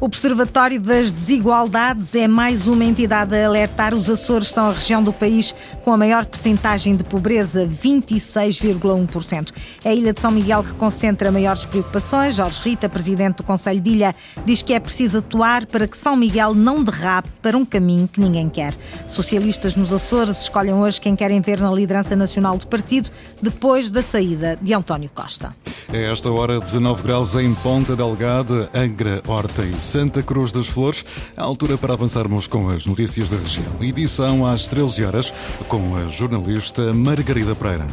O Observatório das Desigualdades é mais uma entidade a alertar. Os Açores são a região do país com a maior percentagem de pobreza, 26,1%. É a Ilha de São Miguel que concentra maiores preocupações. Jorge Rita, presidente do Conselho de Ilha, diz que é preciso atuar para que São Miguel não derrape para um caminho que ninguém quer. Socialistas nos Açores escolhem hoje quem querem ver na liderança nacional do partido depois da saída de António Costa. É esta hora 19 graus em Ponta Delgada, Angra, Horta e Santa Cruz das Flores, a altura para avançarmos com as notícias da região. Edição às 13 horas com a jornalista Margarida Pereira.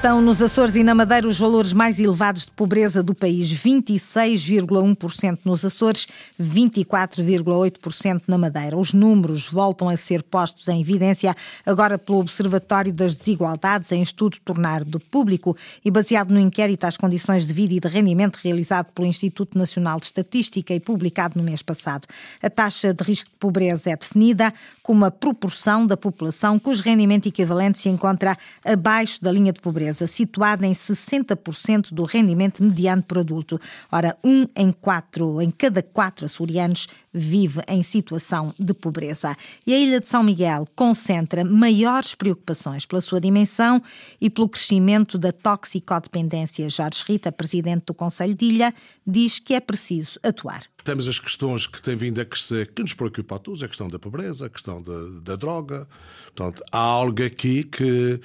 Estão nos Açores e na Madeira os valores mais elevados de pobreza do país: 26,1% nos Açores, 24,8% na Madeira. Os números voltam a ser postos em evidência agora pelo Observatório das Desigualdades, em estudo tornado público e baseado no inquérito às condições de vida e de rendimento realizado pelo Instituto Nacional de Estatística e publicado no mês passado. A taxa de risco de pobreza é definida como a proporção da população cujo rendimento equivalente se encontra abaixo da linha de pobreza pobreza, situada em 60% do rendimento mediano por adulto. Ora, um em quatro, em cada quatro açorianos vive em situação de pobreza. E a Ilha de São Miguel concentra maiores preocupações pela sua dimensão e pelo crescimento da toxicodependência. Jorge Rita, presidente do Conselho de Ilha, diz que é preciso atuar. Temos as questões que têm vindo a crescer, que nos preocupa a todos, a questão da pobreza, a questão da, da droga. Portanto, há algo aqui que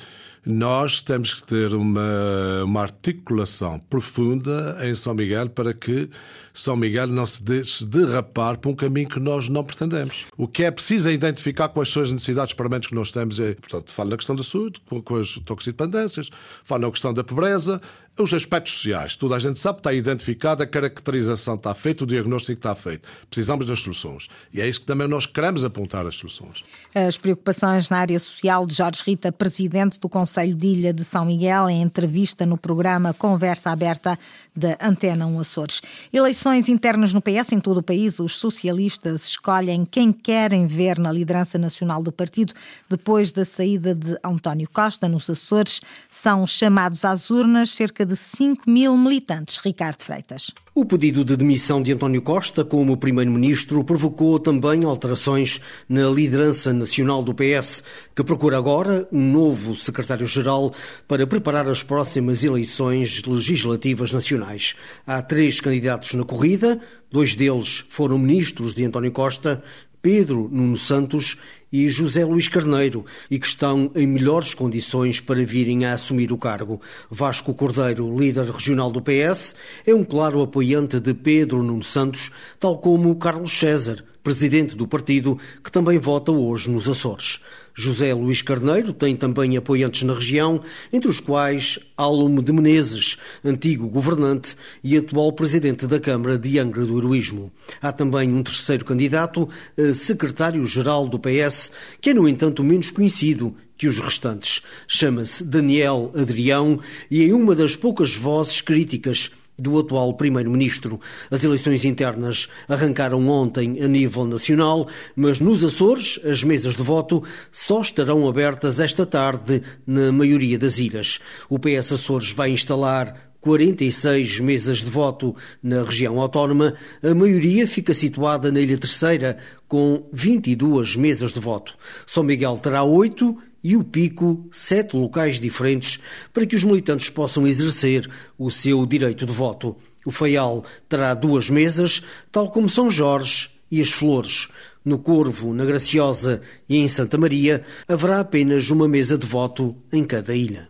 nós temos que ter uma, uma articulação profunda em São Miguel para que São Miguel não se deixe derrapar para um caminho que nós não pretendemos. O que é preciso é identificar quais são as necessidades permanentes que nós temos. É, portanto, falo na questão da saúde, com as toxicodependências, falo na questão da pobreza, os aspectos sociais. Toda a gente sabe, está identificado, a caracterização está feita, o diagnóstico está feito. Precisamos das soluções. E é isso que também nós queremos apontar as soluções. As preocupações na área social de Jorge Rita, presidente do Conselho de Ilha de São Miguel, em entrevista no programa Conversa Aberta da Antena 1 Açores. Eleições internas no PS em todo o país. Os socialistas escolhem quem querem ver na liderança nacional do partido depois da saída de António Costa nos Açores. São chamados às urnas cerca de 5 mil militantes. Ricardo Freitas. O pedido de demissão de António Costa como primeiro-ministro provocou também alterações na liderança nacional do PS, que procura agora um novo secretário-geral para preparar as próximas eleições legislativas nacionais. Há três candidatos na corrida, dois deles foram ministros de António Costa, Pedro Nuno Santos e José Luís Carneiro e que estão em melhores condições para virem a assumir o cargo. Vasco Cordeiro, líder regional do PS, é um claro apoiante de Pedro Nuno Santos, tal como Carlos César, presidente do partido, que também vota hoje nos Açores. José Luís Carneiro tem também apoiantes na região, entre os quais Álamo de Menezes, antigo governante e atual presidente da Câmara de Angra do Heroísmo. Há também um terceiro candidato, secretário-geral do PS, que é, no entanto, menos conhecido que os restantes. Chama-se Daniel Adrião e é uma das poucas vozes críticas do atual Primeiro-Ministro. As eleições internas arrancaram ontem a nível nacional, mas nos Açores as mesas de voto só estarão abertas esta tarde na maioria das ilhas. O PS Açores vai instalar 46 mesas de voto na região autónoma, a maioria fica situada na Ilha Terceira, com 22 mesas de voto. São Miguel terá 8 e o Pico sete locais diferentes para que os militantes possam exercer o seu direito de voto. O Faial terá duas mesas, tal como São Jorge e as Flores. No Corvo, na Graciosa e em Santa Maria haverá apenas uma mesa de voto em cada ilha.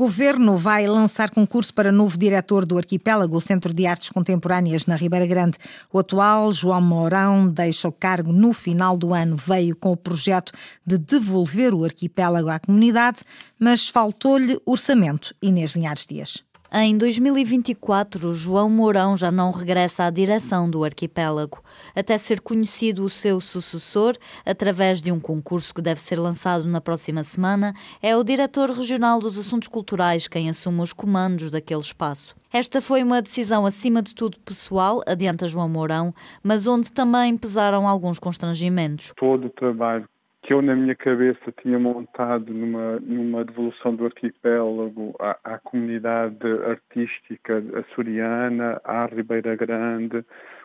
Governo vai lançar concurso para novo diretor do Arquipélago, Centro de Artes Contemporâneas na Ribeira Grande. O atual, João Mourão, deixa o cargo no final do ano. Veio com o projeto de devolver o arquipélago à comunidade, mas faltou-lhe orçamento. Inês Linhares Dias. Em 2024, João Mourão já não regressa à direção do arquipélago, até ser conhecido o seu sucessor através de um concurso que deve ser lançado na próxima semana. É o diretor regional dos Assuntos Culturais quem assume os comandos daquele espaço. Esta foi uma decisão acima de tudo pessoal, adianta João Mourão, mas onde também pesaram alguns constrangimentos. Todo o trabalho que eu na minha cabeça tinha montado numa, numa devolução do arquipélago à, à comunidade artística açoriana, à Ribeira Grande,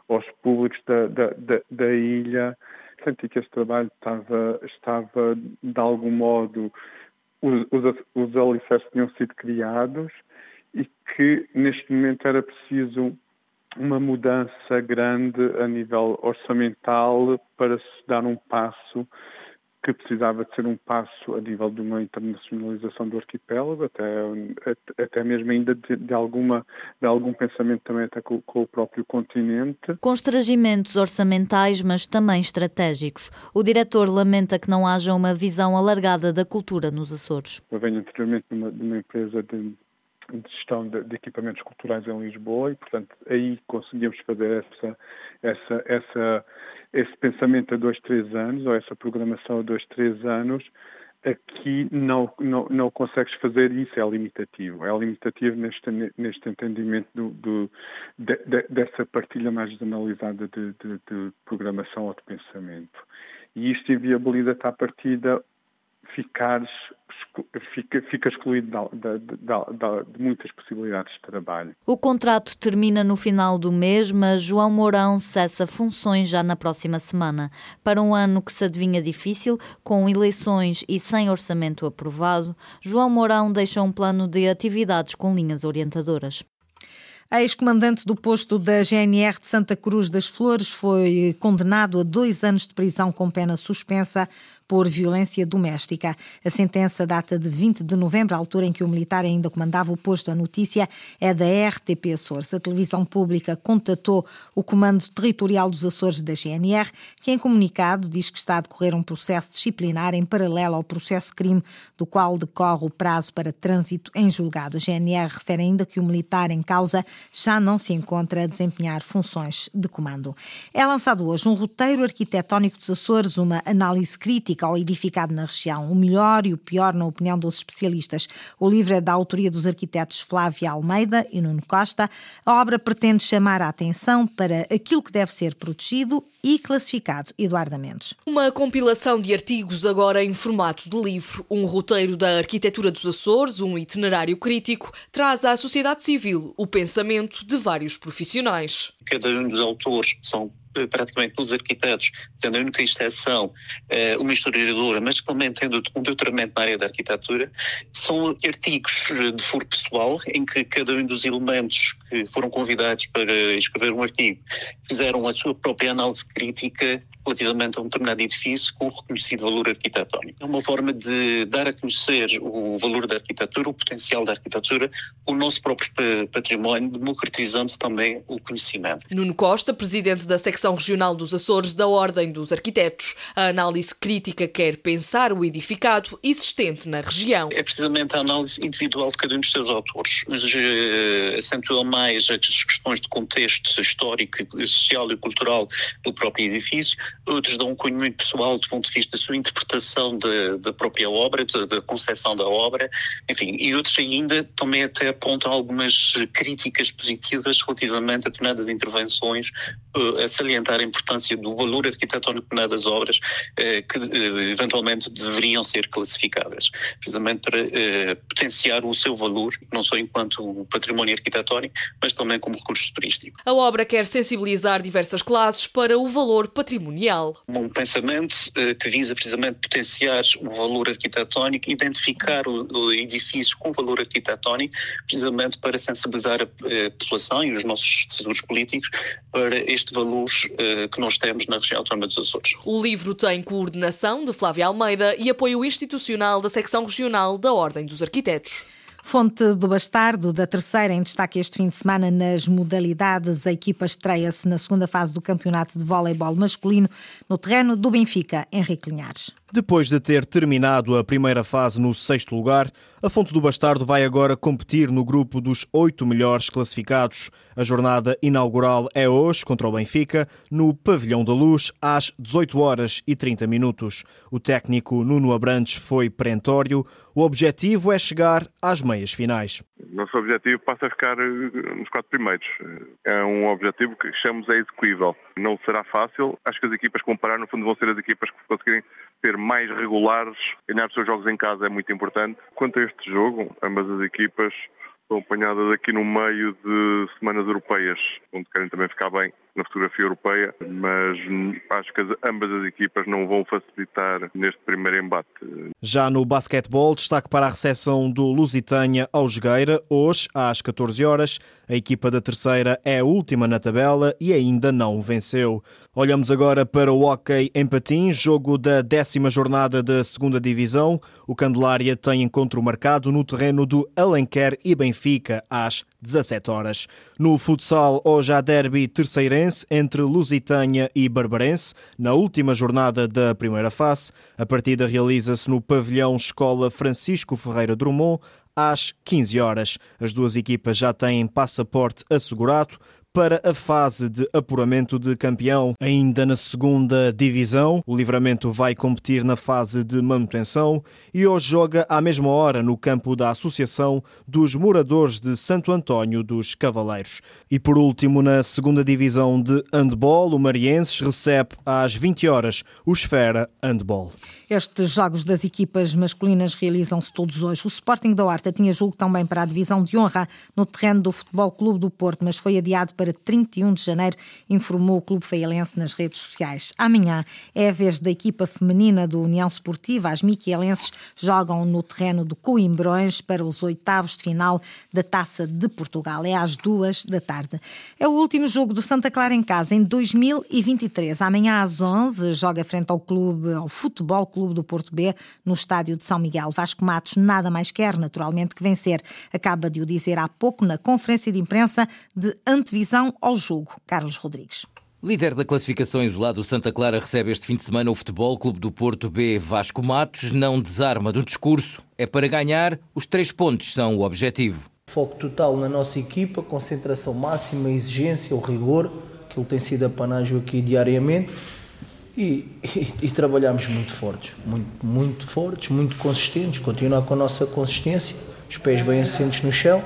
aos públicos da, da, da, da ilha. Senti que este trabalho estava, estava de algum modo, os, os, os alicerces tinham sido criados e que neste momento era preciso uma mudança grande a nível orçamental para se dar um passo que precisava de ser um passo a nível de uma internacionalização do arquipélago, até, até mesmo ainda de, de alguma, de algum pensamento também até com, com, o próprio continente. Constrangimentos orçamentais, mas também estratégicos. O diretor lamenta que não haja uma visão alargada da cultura nos Açores. Eu venho anteriormente de uma, de uma empresa de, de gestão de, de, equipamentos culturais em Lisboa e, portanto, aí conseguimos fazer essa, essa, essa esse pensamento a dois, três anos, ou essa programação a dois, três anos, aqui não, não, não consegues fazer isso, é limitativo. É limitativo neste, neste entendimento do, do de, de, dessa partilha mais generalizada de, de, de, programação ou de pensamento. E isto inviabiliza-te à partida ficares, fica, fica excluído de, de, de, de, muitas possibilidades de trabalho. O contrato termina no final do mês, mas João Mourão cessa funções já na próxima semana. Para um ano que se adivinha difícil, com eleições e sem orçamento aprovado, João Mourão deixa um plano de atividades com linhas orientadoras. A ex-comandante do posto da GNR de Santa Cruz das Flores foi condenado a dois anos de prisão com pena suspensa por violência doméstica. A sentença data de 20 de novembro, a altura em que o militar ainda comandava o posto. A notícia é da RTP Açores. A televisão pública contatou o Comando Territorial dos Açores da GNR, que em comunicado diz que está a decorrer um processo disciplinar em paralelo ao processo crime, do qual decorre o prazo para trânsito em julgado. A GNR refere ainda que o militar em causa já não se encontra a desempenhar funções de comando. É lançado hoje um roteiro arquitetónico dos Açores, uma análise crítica ao edificado na região, o melhor e o pior na opinião dos especialistas. O livro é da autoria dos arquitetos Flávia Almeida e Nuno Costa. A obra pretende chamar a atenção para aquilo que deve ser protegido e classificado. Eduardo Mendes. Uma compilação de artigos agora em formato de livro, um roteiro da arquitetura dos Açores, um itinerário crítico, traz à sociedade civil o pensamento de vários profissionais. Cada um dos autores são praticamente todos os arquitetos, tendo a única exceção eh, uma historiadora, mas também tendo um doutoramento na área da arquitetura, são artigos de foro pessoal em que cada um dos elementos que foram convidados para escrever um artigo fizeram a sua própria análise crítica relativamente a um determinado edifício com reconhecido valor arquitetónico. É uma forma de dar a conhecer o valor da arquitetura, o potencial da arquitetura, o nosso próprio património, democratizando também o conhecimento. Nuno Costa, presidente da secção regional dos Açores da Ordem dos Arquitetos. A análise crítica quer pensar o edificado existente na região. É precisamente a análise individual de cada um dos seus autores, mas uh, acentua mais as questões de contexto histórico, social e cultural do próprio edifício, outros dão um cunho muito pessoal do ponto de vista da sua interpretação de, da própria obra, da concepção da obra, enfim, e outros ainda também até apontam algumas críticas positivas relativamente a determinadas intervenções, uh, a salientar a importância do valor arquitetónico de determinadas obras uh, que uh, eventualmente deveriam ser classificadas, precisamente para potenciar o seu valor, não só enquanto património arquitetónico, mas também como recurso turístico. A obra quer sensibilizar diversas classes para o valor patrimonial um pensamento uh, que visa precisamente potenciar o valor arquitetónico, identificar o, o edifício com valor arquitetónico, precisamente para sensibilizar a, a população e os nossos decisores políticos para este valor uh, que nós temos na região autónoma dos Açores. O livro tem coordenação de Flávia Almeida e apoio institucional da secção regional da Ordem dos Arquitetos. Fonte do Bastardo, da terceira em destaque este fim de semana nas modalidades. A equipa estreia-se na segunda fase do campeonato de voleibol masculino no terreno do Benfica, Henrique Linhares. Depois de ter terminado a primeira fase no sexto lugar, a Fonte do Bastardo vai agora competir no grupo dos oito melhores classificados. A jornada inaugural é hoje contra o Benfica, no Pavilhão da Luz, às 18 horas e 30 minutos. O técnico Nuno Abrantes foi perentório. O objetivo é chegar às meias finais. Nosso objetivo passa a ficar eh, nos quatro primeiros. É um objetivo que chamamos é execuível. Não será fácil. Acho que as equipas comparar, no fundo, vão ser as equipas que conseguirem ser mais regulares. Ganhar os seus jogos em casa é muito importante. Quanto a este jogo, ambas as equipas estão apanhadas aqui no meio de semanas europeias, onde querem também ficar bem na fotografia europeia, mas acho que ambas as equipas não vão facilitar neste primeiro embate. Já no basquetebol, destaque para a recepção do Lusitânia ao Jogueira, hoje às 14 horas. A equipa da terceira é a última na tabela e ainda não venceu. Olhamos agora para o hockey em patins, jogo da décima jornada da segunda divisão. O Candelária tem encontro marcado no terreno do Alenquer e Benfica às 17 horas. No futsal, hoje há derby terceirense entre Lusitânia e Barbarense, na última jornada da primeira fase. A partida realiza-se no pavilhão Escola Francisco Ferreira Drummond, às 15 horas. As duas equipas já têm passaporte assegurado para a fase de apuramento de campeão. Ainda na segunda divisão, o Livramento vai competir na fase de manutenção e hoje joga à mesma hora no campo da Associação dos Moradores de Santo António dos Cavaleiros. E por último, na segunda divisão de handball, o Marienses recebe às 20 horas o Esfera Handball. Estes jogos das equipas masculinas realizam-se todos hoje. O Sporting da Horta tinha jogo também para a divisão de honra no terreno do Futebol Clube do Porto, mas foi adiado para para 31 de janeiro, informou o Clube Feialense nas redes sociais. Amanhã é a vez da equipa feminina do União Esportiva. As miquelenses jogam no terreno do Coimbrões para os oitavos de final da Taça de Portugal. É às duas da tarde. É o último jogo do Santa Clara em casa em 2023. Amanhã às 11 joga frente ao clube, ao Futebol Clube do Porto B, no estádio de São Miguel. Vasco Matos nada mais quer, naturalmente, que vencer. Acaba de o dizer há pouco na conferência de imprensa de antevisão ao jogo. Carlos Rodrigues. Líder da classificação isolado, Santa Clara recebe este fim de semana o Futebol Clube do Porto B. Vasco Matos não desarma do discurso. É para ganhar, os três pontos são o objetivo. Foco total na nossa equipa, concentração máxima, exigência, o rigor, que ele tem sido apanágio aqui diariamente. E, e, e, trabalhamos muito fortes, muito, muito fortes, muito consistentes, continuar com a nossa consistência, os pés bem assentes no chão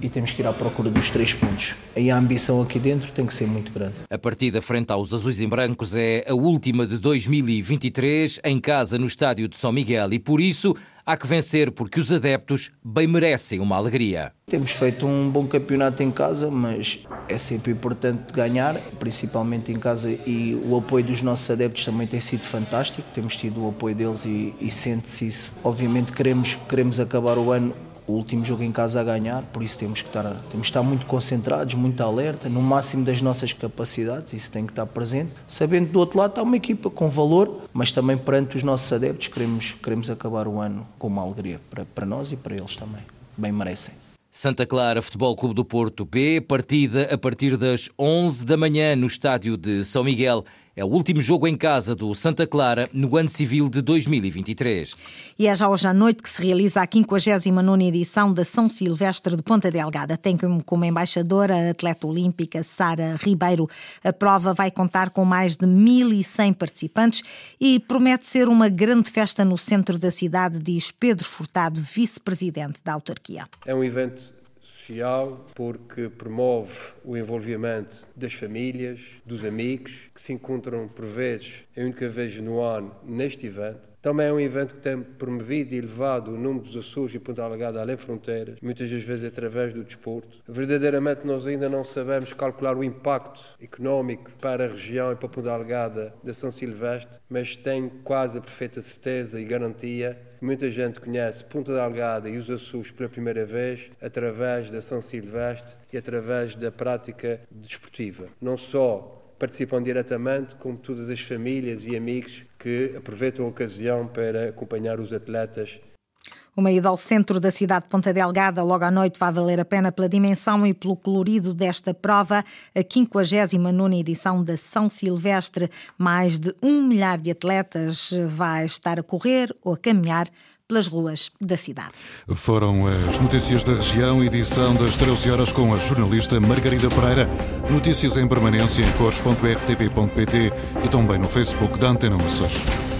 e temos que ir à procura dos três pontos. Aí a ambição aqui dentro tem que ser muito grande. A partida frente aos azuis e brancos é a última de 2023 em casa no estádio de São Miguel e por isso há que vencer porque os adeptos bem merecem uma alegria. Temos feito um bom campeonato em casa, mas é sempre importante ganhar, principalmente em casa, e o apoio dos nossos adeptos também tem sido fantástico. Temos tido o apoio deles e, e sente-se isso. Obviamente queremos, queremos acabar o ano o último jogo em casa a ganhar, por isso temos que estar, temos que estar muito concentrados, muito alerta, no máximo das nossas capacidades, isso tem que estar presente, sabendo que do outro lado está uma equipa com valor, mas também perante os nossos adeptos queremos, queremos acabar o ano com uma alegria para, para nós e para eles também, bem merecem. Santa Clara Futebol Clube do Porto B, partida a partir das 11 da manhã no estádio de São Miguel. É o último jogo em casa do Santa Clara no ano civil de 2023. E é já hoje à noite que se realiza a 59 edição da São Silvestre de Ponta Delgada. Tem como embaixadora a atleta olímpica Sara Ribeiro. A prova vai contar com mais de 1.100 participantes e promete ser uma grande festa no centro da cidade, diz Pedro Furtado, vice-presidente da autarquia. É um evento social porque promove o envolvimento das famílias, dos amigos, que se encontram por vezes, a única vez no ano, neste evento. Também é um evento que tem promovido e elevado o número dos Açores e Ponta Alagada além fronteiras, muitas das vezes através do desporto. Verdadeiramente nós ainda não sabemos calcular o impacto económico para a região e para Ponta Alagada da São Silvestre, mas tenho quase a perfeita certeza e garantia que muita gente conhece Ponta Delgada e os Açores pela primeira vez através da São Silvestre e através da prática desportiva. Não só participam diretamente, como todas as famílias e amigos que aproveitam a ocasião para acompanhar os atletas Uma ida ao centro da cidade de Ponta Delgada logo à noite vai valer a pena pela dimensão e pelo colorido desta prova, a 59 edição da São Silvestre. Mais de um milhar de atletas vai estar a correr ou a caminhar pelas ruas da cidade. Foram as notícias da região, edição das 13 horas com a jornalista Margarida Pereira. Notícias em permanência em cores.rtp.pt e também no Facebook da Antena Açores.